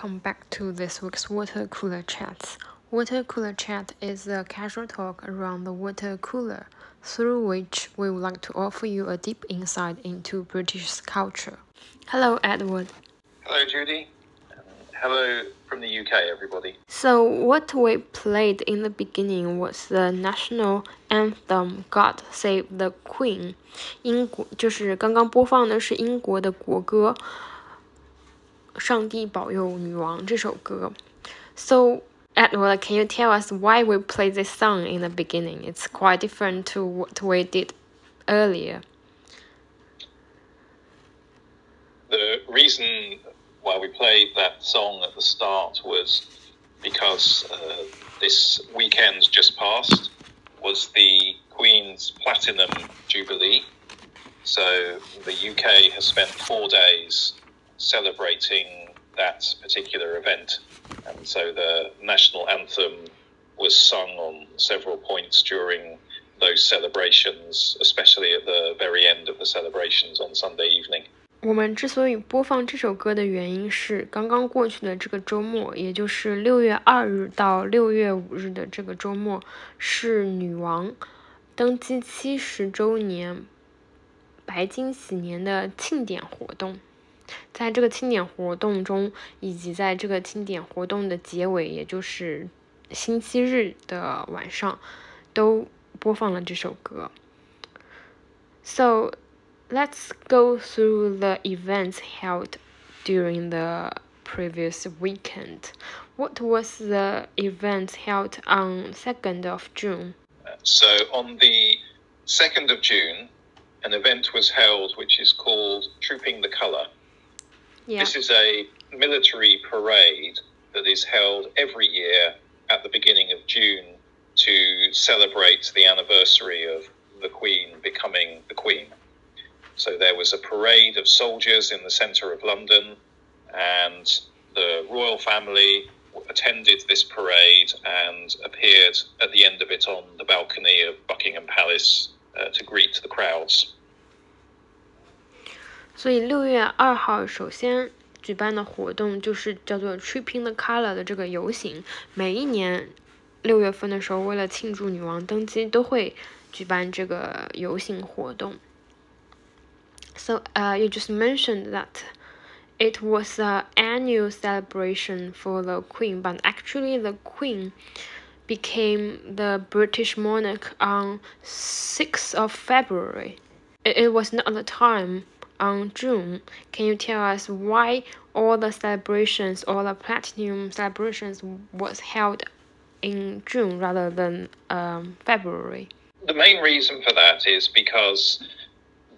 everyone. Welcome back to this week's Water Cooler Chats. Water Cooler Chat is a casual talk around the water cooler, through which we would like to offer you a deep insight into British culture. Hello, Edward. Hello, Judy. Hello from the UK, everybody. So, what we played in the beginning was the national anthem "God Save the Queen"，英国就是刚刚播放的是英国的国歌。 上帝保佑女王这首歌。So, Edward, can you tell us why we play this song in the beginning? It's quite different to what we did earlier. The reason why we played that song at the start was because uh, this weekend just passed was the Queen's Platinum Jubilee. So the UK has spent four days celebrating that particular event. And so the national anthem was sung on several points during those celebrations, especially at the very end of the celebrations on Sunday evening. 我们之所以播放这首歌的原因是，刚刚过去的这个周末，也就是六月二日到六月五日的这个周末，是女王登基七十周年白金禧年的庆典活动。 在这个庆典活动中，以及在这个庆典活动的结尾，也就是星期日的晚上，都播放了这首歌。So let's go through the events held during the previous weekend. What was the event held on 2nd of June? So, on the 2nd of June, an event was held which is called Trooping the Colour. Yeah. This is a military parade that is held every year at the beginning of June to celebrate the anniversary of the Queen becoming the Queen. So there was a parade of soldiers in the centre of London, and the royal family attended this parade and appeared at the end of it on the balcony of Buckingham Palace uh, to greet the crowds. 所以六月二号首先举办的活动就是叫做 Trooping the Colour 的这个游行，每一年六月份的时候，为了庆祝女王登基，都会举办这个游行活动。So, uh, you just mentioned that it was an annual celebration for the Queen, but actually, the Queen became the British monarch on 6th of February. It, it was not the time on June. Can you tell us why all the celebrations, all the platinum celebrations, was held in June rather than um, February? The main reason for that is because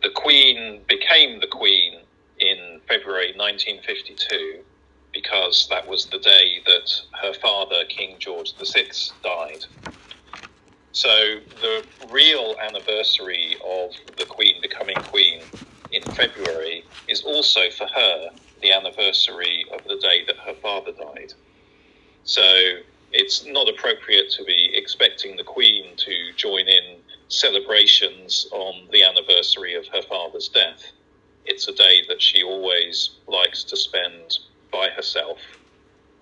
the Queen became the Queen in February 1952 because that was the day that her father, King George VI, died. So the real anniversary of the Queen becoming Queen in February is also for her the anniversary of the day that her father died. So it's not appropriate to be expecting the Queen to join in celebrations on the anniversary of her father's death. It's a day that she always likes to spend by herself,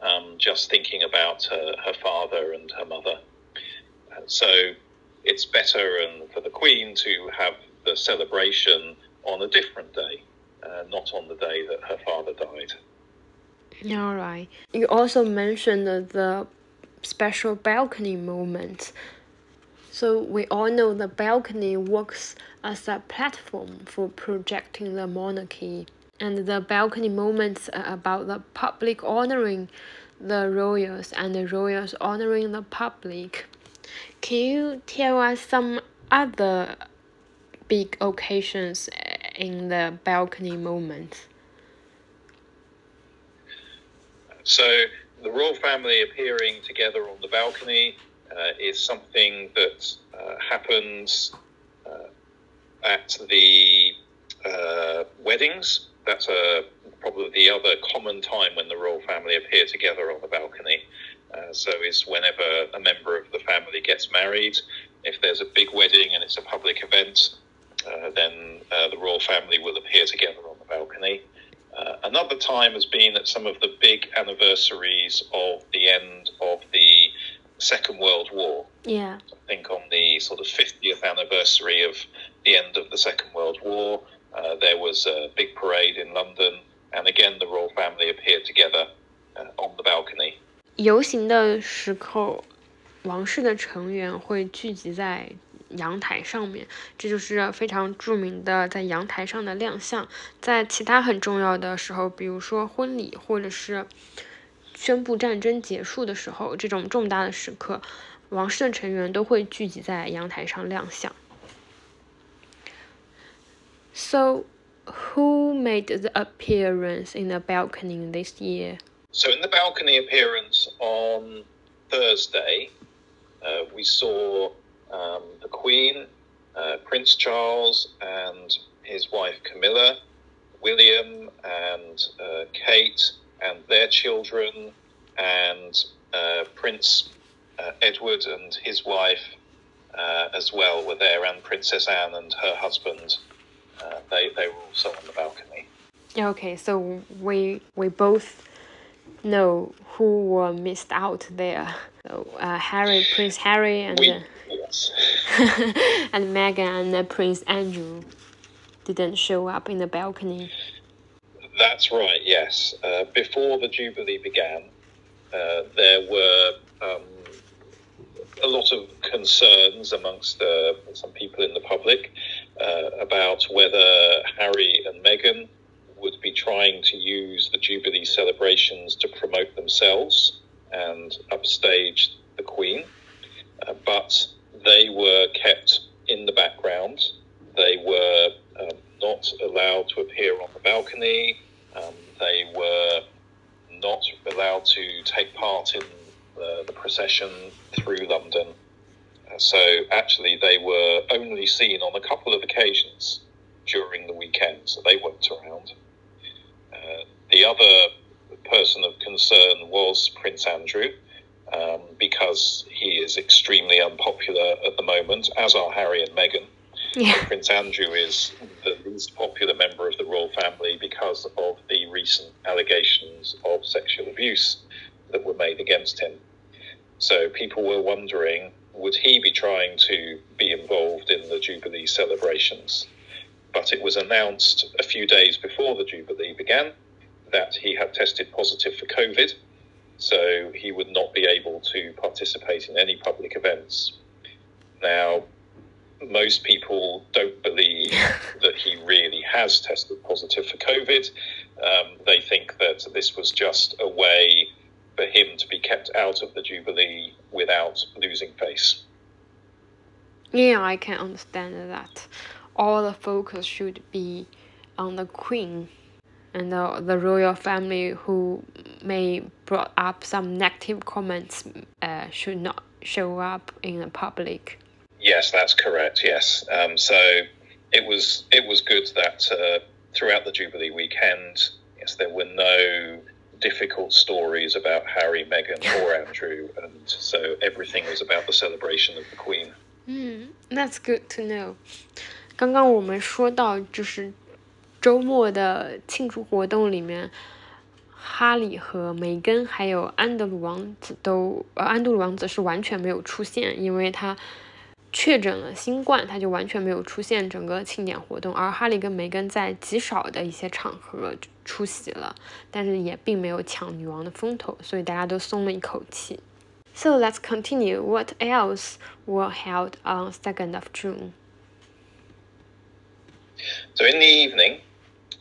um, just thinking about her, her father and her mother. so it's better and for the Queen to have the celebration on a different day, uh, not on the day that her father died. All right. You also mentioned the special balcony moment. So we all know the balcony works as a platform for projecting the monarchy, and the balcony moments are about the public honoring the royals and the royals honoring the public. Can you tell us some other big occasions in the balcony moments? So, the royal family appearing together on the balcony uh, is something that uh, happens uh, at the uh, weddings. That's probably the other common time when the royal family appear together on the balcony. Uh, so, is whenever a member of the family gets married. If there's a big wedding and it's a public event, uh, then the royal family will appear together on the balcony. Uh, another time has been at some of the big anniversaries of the end of the Second World War. Yeah. I think on the sort of 50th anniversary of the end of the Second World War, uh, there was a big parade in London, and again the royal family appeared together uh, on the balcony. 游行的时候，王室的成员会聚集在 阳台上面，这就是非常着名的在阳台上的亮相。在其他很重要的时候，比如说婚礼或者是宣布战争结束的时候，这种重大的时刻，王室的成员都会聚集在阳台上亮相。So, who made the appearance in the balcony this year? So, in the balcony appearance on Thursday, uh, we saw um, the Queen, uh, Prince Charles, and his wife Camilla, William, and uh, Kate, and their children, and uh, Prince uh, Edward and his wife uh, as well were there, and Princess Anne and her husband. they they were also on the balcony. Okay, so we we both know who were missed out there. So uh, Harry, Prince Harry, and we, yes. and Meghan and Prince Andrew didn't show up in the balcony. That's right. Yes, uh, before the Jubilee began, uh, there were um, a lot of concerns amongst uh, some people in the public uh, about whether Harry and Meghan would be trying to use the Jubilee celebrations to promote themselves and upstage the Queen. Uh, but they were kept in the background. They were um, not allowed to appear on the balcony. Um, they were not allowed to take part in the, the procession through London. Uh, so actually, they were only seen on a couple of occasions during the weekend, so they weren't around. Uh, the other person of concern was Prince Andrew, um, because he is extremely unpopular at the moment, as are Harry and Meghan. Yeah. Prince Andrew is the least popular member of the royal family because of the recent allegations of sexual abuse that were made against him. So people were wondering would he be trying to be involved in the Jubilee celebrations? But it was announced a few days before the Jubilee began that he had tested positive for COVID, so he would not be able to participate in any public events. Now, most people don't believe that he really has tested positive for COVID. Um, they think that this was just a way for him to be kept out of the Jubilee without losing face. Yeah, I can understand that. All the focus should be on the Queen and the, the royal family who may brought up some negative comments uh, should not show up in the public. Yes, that's correct. Yes, um, so it was it was good that uh, throughout the Jubilee weekend, yes, there were no difficult stories about Harry, Meghan, or Andrew, and so everything was about the celebration of the Queen. Hmm, that's good to know. 刚刚我们说到，就是 周末的庆祝活动里面，哈里和梅根还有安德鲁王子都，呃，安德鲁王子是完全没有出现，因为他确诊了新冠，他就完全没有出现整个庆典活动。而哈利跟梅根在极少的一些场合出席了，但是也并没有抢女王的风头，所以大家都松了一口气。So let's continue. What else were held on second of June? So in the evening,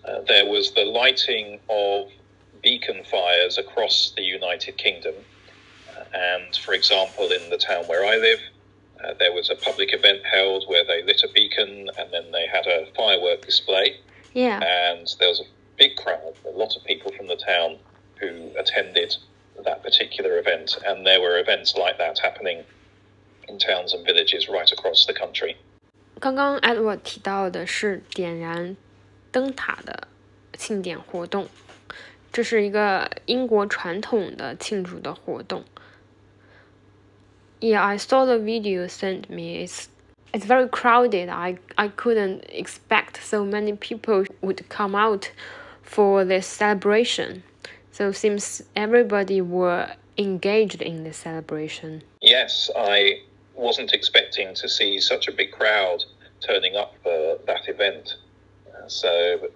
uh, there was the lighting of beacon fires across the United Kingdom. Uh, and for example, in the town where I live, uh, there was a public event held where they lit a beacon and then they had a firework display. Yeah. And there was a big crowd, a lot of people from the town who attended that particular event. And there were events like that happening in towns and villages right across the country. 刚刚 Edward 提到的是点燃 灯塔的庆典活动，这是一个英国传统的庆祝的活动。Yeah, I saw the video sent me. It's it's very crowded. I I couldn't expect so many people would come out for this celebration. So seems everybody were engaged in the celebration. Yes, I wasn't expecting to see such a big crowd turning up for that event. So, but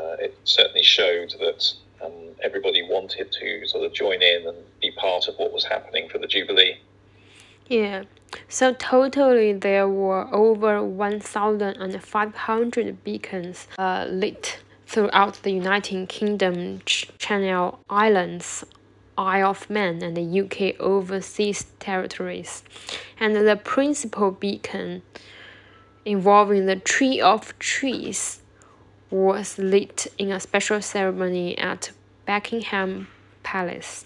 uh, it certainly showed that um, everybody wanted to sort of join in and be part of what was happening for the Jubilee. Yeah. So totally there were over 1,500 beacons uh, lit throughout the United Kingdom, Ch Channel Islands, Isle of Man, and the UK overseas territories. And the principal beacon involving the Tree of Trees was lit in a special ceremony at Buckingham Palace.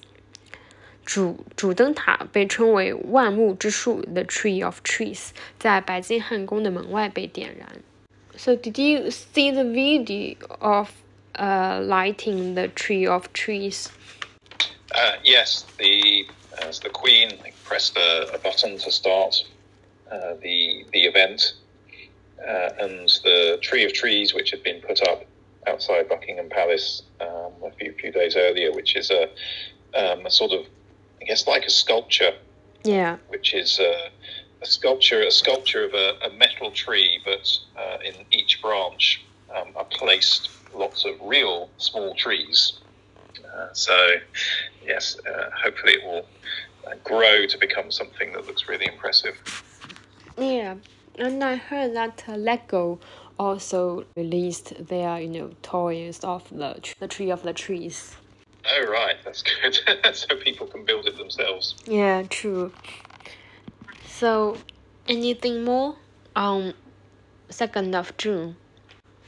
主主灯塔被称为万木之树 （The Tree of Trees），在白金汉宫的门外被点燃。So did you see the video of uh, lighting the Tree of Trees? Uh, yes, the as the Queen pressed a, a button to start uh, the the event, uh, and the Tree of Trees, which had been put up outside Buckingham Palace um, a few few days earlier, which is a, um, a sort of I guess like a sculpture. Yeah. Which is a, a sculpture, a sculpture of a, a metal tree, but uh, in each branch um, are placed lots of real small trees. Uh, so, yes, uh, hopefully it will uh, grow to become something that looks really impressive. Yeah, and I heard that uh, Lego also released their, you know, toys of the the tree of the trees. Oh right, that's good. so people can build it themselves. Yeah, true. So, anything more on second of June?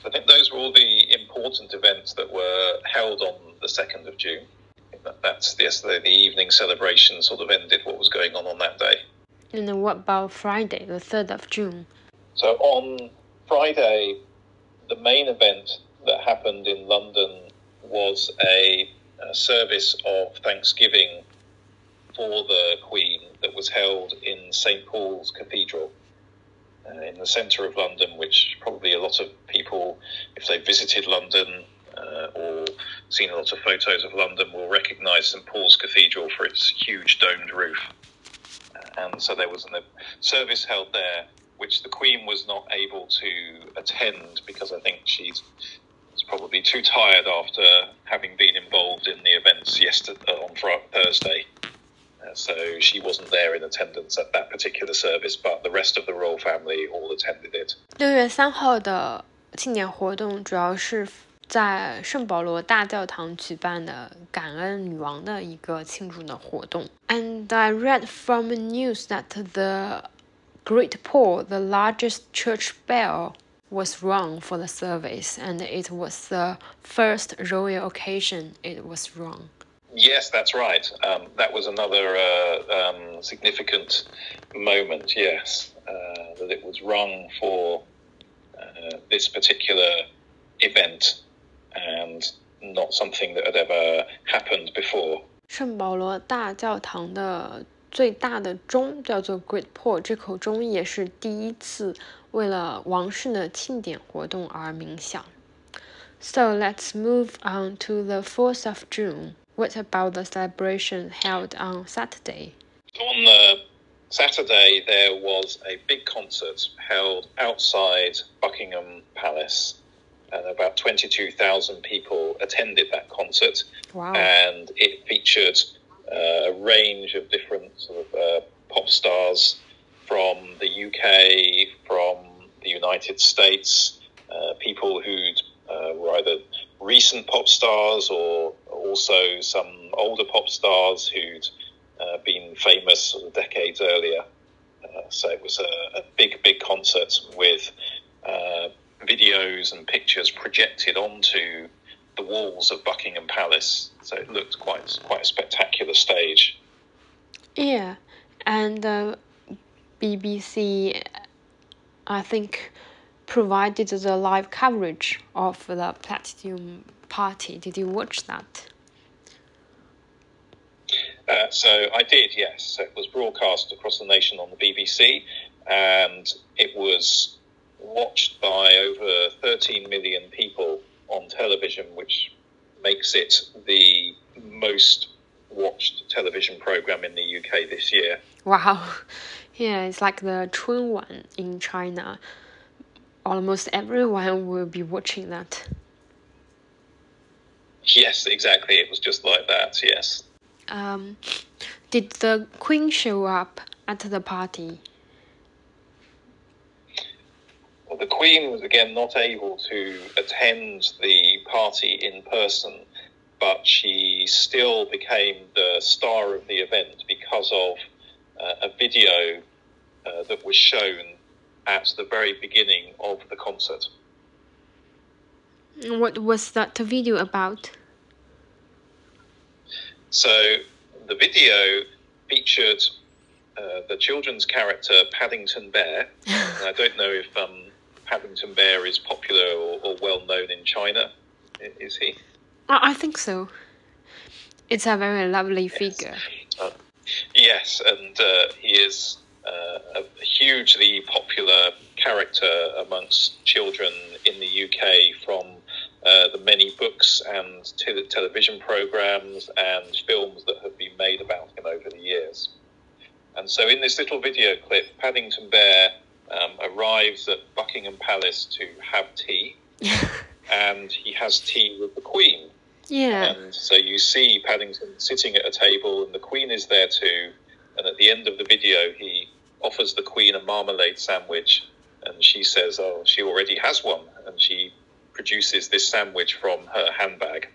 I think those were all the important events that were held on the second of June. That's yesterday. The evening celebration sort of ended what was going on on that day. And what about Friday, the third of June? So on Friday, the main event that happened in London was a a service of thanksgiving for the Queen that was held in St Paul's Cathedral uh, in the centre of London, which probably a lot of people, if they visited London uh, or seen a lot of photos of London, will recognise St Paul's Cathedral for its huge domed roof Uh, and so there was a service held there, which the Queen was not able to attend because I think she's was probably too tired after having been involved in the events yesterday uh, on Thursday. Uh, so she wasn't there in attendance at that particular service, but the rest of the royal family all attended it. 六月三号的庆典活动主要是 在圣保罗大教堂举办的感恩女王的一个庆祝的活动。And I read from news that the Great Paul, the largest church bell was wrong for the service, and it was the first royal occasion it was wrong. Yes, that's right. Um, that was another uh, um, significant moment, yes, uh, that it was wrong for uh, this particular event and not something that had ever happened before. 圣保罗大教堂的最大的钟叫做 Great Paul。这口钟也是第一次为了王室的庆典活动而鸣响。So let's move on to the 4th of June. What about the celebration held on Saturday? On the Saturday, there was a big concert held outside Buckingham Palace and about 22,000 people attended that concert. Wow. And it featured uh, a range of different sort of uh, pop stars from the UK, from the United States, uh, people who uh, were either recent pop stars or also some older pop stars who'd uh, been famous sort of decades earlier. Uh, so it was a, a, big, big concert with uh, videos and pictures projected onto the walls of Buckingham Palace. So it looked quite quite a spectacular stage. Yeah, and uh, BBC, I think, provided the live coverage of the Platinum Party. Did you watch that? Uh, so I did, yes. So it was broadcast across the nation on the BBC, and it was watched by over 13 million people on television, which makes it the most watched television program in the UK this year. Wow. Yeah, it's like the Chunwan in China. Almost everyone will be watching that. Yes, exactly. It was just like that, yes. Um, did the Queen show up at the party? Well, the Queen was again not able to attend the party in person, but she still became the star of the event because of uh, a video uh, that was shown at the very beginning of the concert. What was that video about? So the video featured uh, the children's character Paddington Bear. I don't know if um, Paddington Bear is popular or, or, well known in China. Is he? I think so. It's a very lovely yes. figure. Uh, yes, and uh, he is uh, a hugely popular character amongst children in the UK from uh, the many books and te- television programs and films that have been made about him over the years. And so, in this little video clip, Paddington Bear um, arrives at Buckingham Palace to have tea, and he has tea with the Queen. Yeah. And so you see Paddington sitting at a table, and the Queen is there too. And at the end of the video, he offers the Queen a marmalade sandwich, and she says, "Oh, she already has one," and she produces this sandwich from her handbag.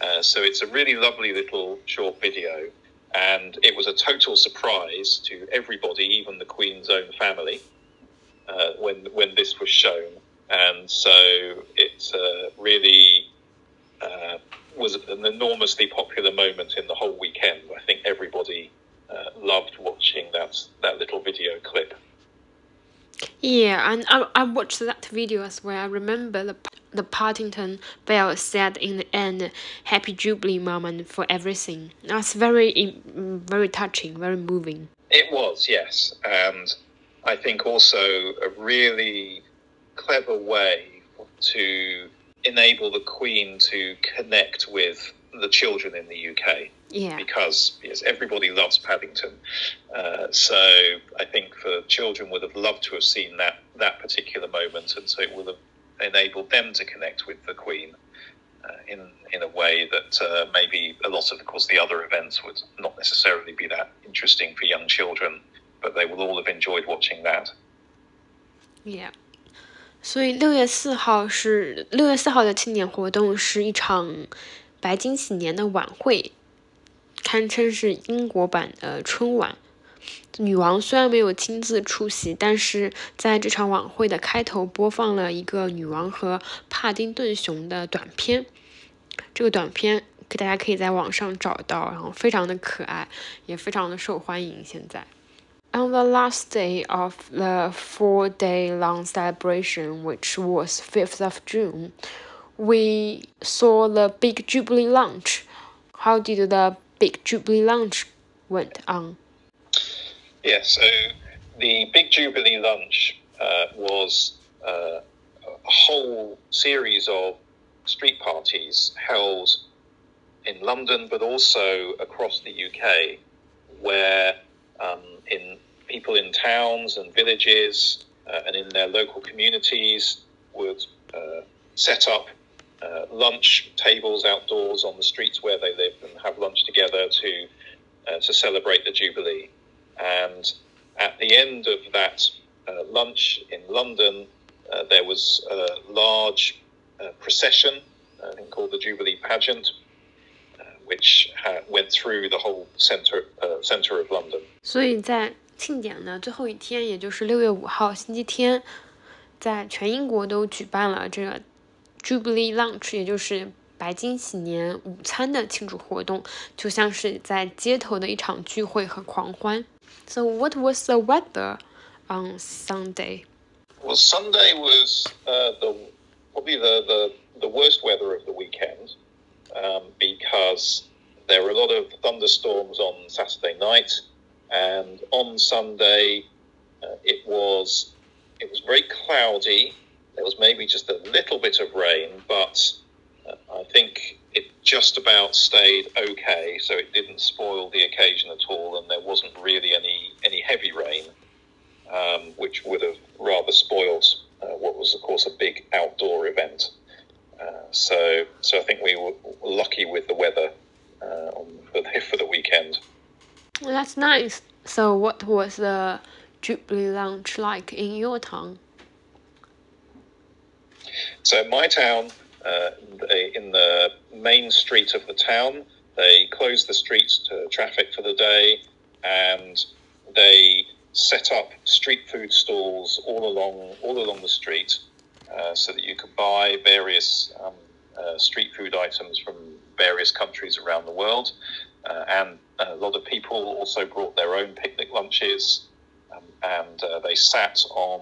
Uh, so it's a really lovely little short video, and it was a total surprise to everybody, even the Queen's own family, uh, when when this was shown. And so it uh, really uh, was an enormously popular moment in the whole weekend. I think everybody uh, loved watching that that little video clip. Yeah, and I, I watched that video as well. I remember the the Paddington Bear said in the end, "Happy Jubilee, Mum, for everything." That's very very touching, very moving. It was, yes, and I think also a really clever way to enable the Queen to connect with the children in the UK. Yeah. Because yes, everybody loves Paddington. Uh, so I think for children would have loved to have seen that that particular moment, and so it would have enabled them to connect with the Queen uh, in in a way that uh, maybe a lot of, of course, the other events would not necessarily be that interesting for young children, but they will all have enjoyed watching that. Yeah. 所以六月四号是六月四号的庆典活动，是一场 白金禧年的晚会，堪称是英国版的春晚。女王虽然没有亲自出席，但是在这场晚会的开头播放了一个女王和帕丁顿熊的短片。这个短片给大家可以在网上找到，然后非常的可爱，也非常的受欢迎。现在，On the last day of the four-day-long celebration, which was fifth of June. We saw the big Jubilee lunch. How did the big Jubilee lunch went on? Yeah, so the big Jubilee lunch uh, was uh, a whole series of street parties held in London, but also across the UK, where um, in people in towns and villages uh, and in their local communities would uh, set up uh, lunch tables outdoors on the streets where they live and have lunch together to uh, to celebrate the Jubilee. And at the end of that uh, lunch in London, uh, there was a large uh, procession, I think called the Jubilee Pageant, uh, which went through the whole center center of London. 所以在庆典的最后一天，也就是六月五号星期天，在全英国都举办了这个 Jubilee Lunch，也就是白金禧年午餐的庆祝活动，就像是在街头的一场聚会和狂欢。So what was the weather on Sunday? Well, Sunday was uh, the probably the, the, the worst weather of the weekend um, because there were a lot of thunderstorms on Saturday night, and on Sunday uh, it was it was very cloudy there was maybe just a little bit of rain, but I think it just about stayed okay, so it didn't spoil the occasion at all, and there wasn't really any any heavy rain, um, which would have rather spoiled uh, what was, of course, a big outdoor event. Uh, so, so I think we were lucky with the weather uh, for the, for the weekend. Well, that's nice. So, what was the Jubilee lunch like in your town? So, my town, uh, in the main street of the town, they closed the streets to traffic for the day, and they set up street food stalls all along all along the street, uh, so that you could buy various um, uh, street food items from various countries around the world, uh, and a lot of people also brought their own picnic lunches, um, and uh, they sat on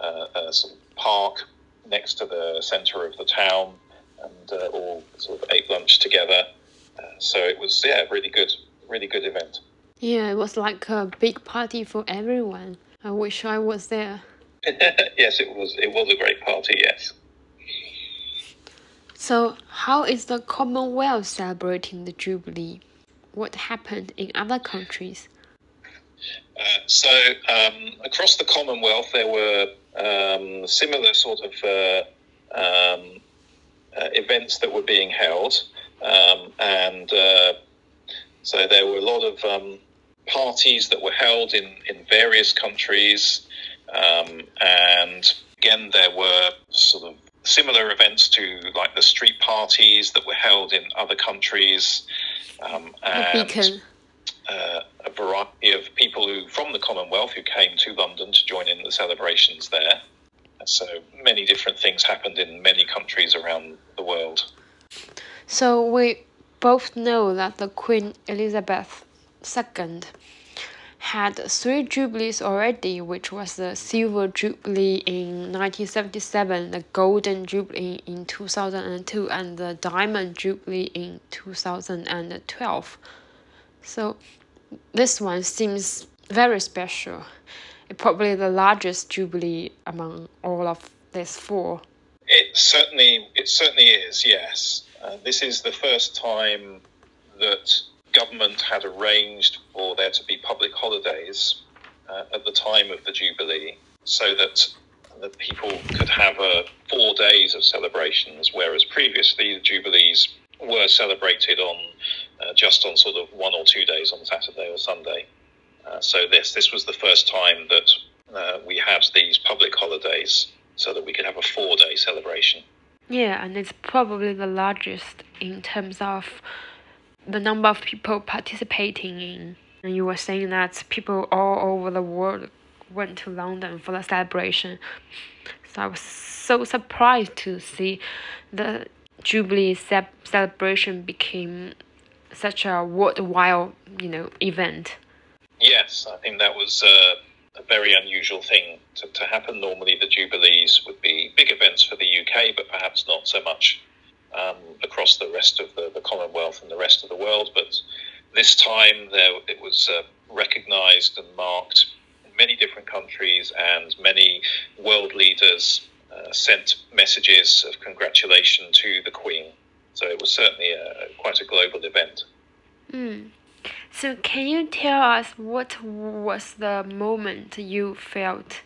uh, of park next to the centre of the town, and uh, all sort of ate lunch together. so it was yeah, really good, really good event. Yeah, it was like a big party for everyone. I wish I was there. yes, it was. It was a great party. Yes. So, how is the Commonwealth celebrating the Jubilee? What happened in other countries? Uh, so, um, across the Commonwealth, there were um, similar sort of uh, um, uh, events that were being held, um, and uh, so there were a lot of um, parties that were held in, in various countries. Um, and again, there were sort of similar events to like the street parties that were held in other countries. Um, and uh, a variety of people who from the Commonwealth who came to London to join in the celebrations there. So many different things happened in many countries around the world. So we both know that the Queen Elizabeth II had three jubilees already, which was the Silver Jubilee in 1977, the Golden Jubilee in 2002, and the Diamond Jubilee in 2012. So this one seems very special. Probably the largest jubilee among all of these four. It certainly, it certainly is. Yes, uh, this is the first time that government had arranged for there to be public holidays uh, at the time of the Jubilee so that the people could have uh, four days of celebrations, whereas previously the Jubilees were celebrated on uh, just on sort of one or two days on Saturday or Sunday. Uh, so this this was the first time that uh, we had these public holidays so that we could have a four day celebration. Yeah, and it's probably the largest in terms of the number of people participating in. And you were saying that people all over the world went to London for the celebration. So I was so surprised to see the Jubilee ce- celebration became such a worthwhile, you know, event. Yes, I think that was a very unusual thing to, to happen. Normally, the Jubilees would be big events for the UK, but perhaps not so much um, across the rest of the, the, Commonwealth and the rest of the world. But this time there, it was uh, recognised and marked many different countries, and many world leaders uh, sent messages of congratulation to the Queen. So it was certainly a, quite a global event. Mm. So, can you tell us what was the moment you felt,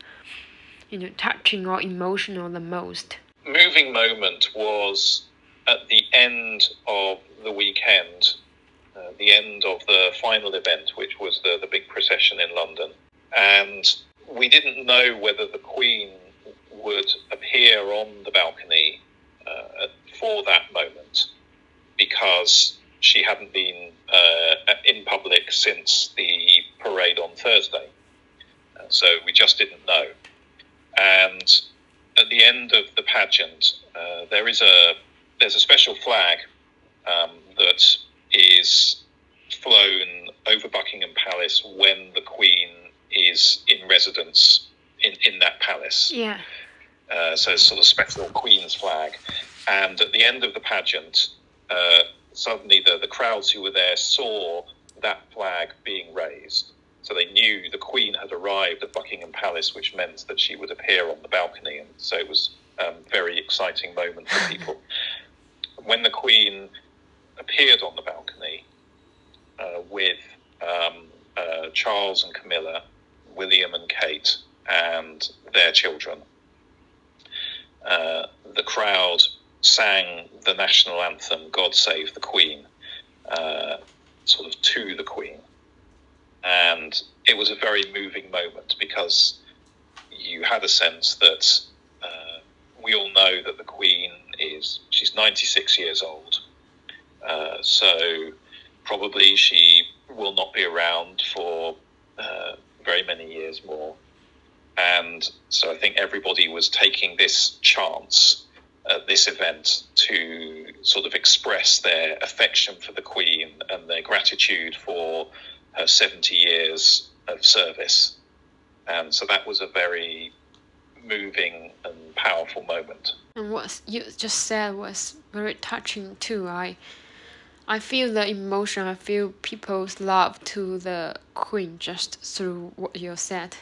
you know, touching or emotional the most? Moving moment was at the end of the weekend, uh, the end of the final event, which was the, the big procession in London. And we didn't know whether the Queen would appear on the balcony uh, for that moment because she hadn't been uh, in public since the parade on Thursday. Uh, so we just didn't know. And at the end of the pageant, uh, there is a there's a special flag um, that is flown over Buckingham Palace when the Queen is in residence in, in that palace. Yeah. Uh, so it's sort of special Queen's flag. And at the end of the pageant, uh, suddenly the, the crowds who were there saw that flag being raised. So they knew the Queen had arrived at Buckingham Palace, which meant that she would appear on the balcony. And so it was a um, very exciting moment for people. when the Queen appeared on the balcony uh, with um, uh, Charles and Camilla, William and Kate, and their children, uh, the crowd sang the national anthem, God Save the Queen, uh, sort of to the Queen. And it was a very moving moment because you had a sense that uh, we all know that the Queen is, she's 96 years old. Uh, so probably she will not be around for uh, very many years more. And so I think everybody was taking this chance at this event to sort of express their affection for the Queen and their gratitude for her 70 years of service. And so that was a very moving and powerful moment. And what you just said was very touching too. I I feel the emotion, I feel people's love to the Queen just through what you said.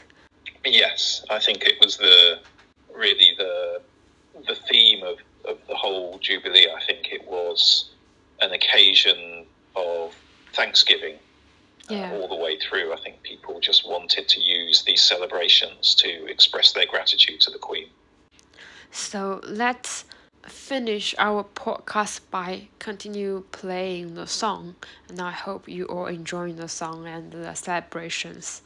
Yes, I think it was the really the the theme of, of the whole Jubilee. I think it was an occasion of thanksgiving yeah. uh, all the way through. I think people just wanted to use these celebrations to express their gratitude to the Queen. So let's finish our podcast by continue playing the song, and I hope you all enjoying the song and the celebrations.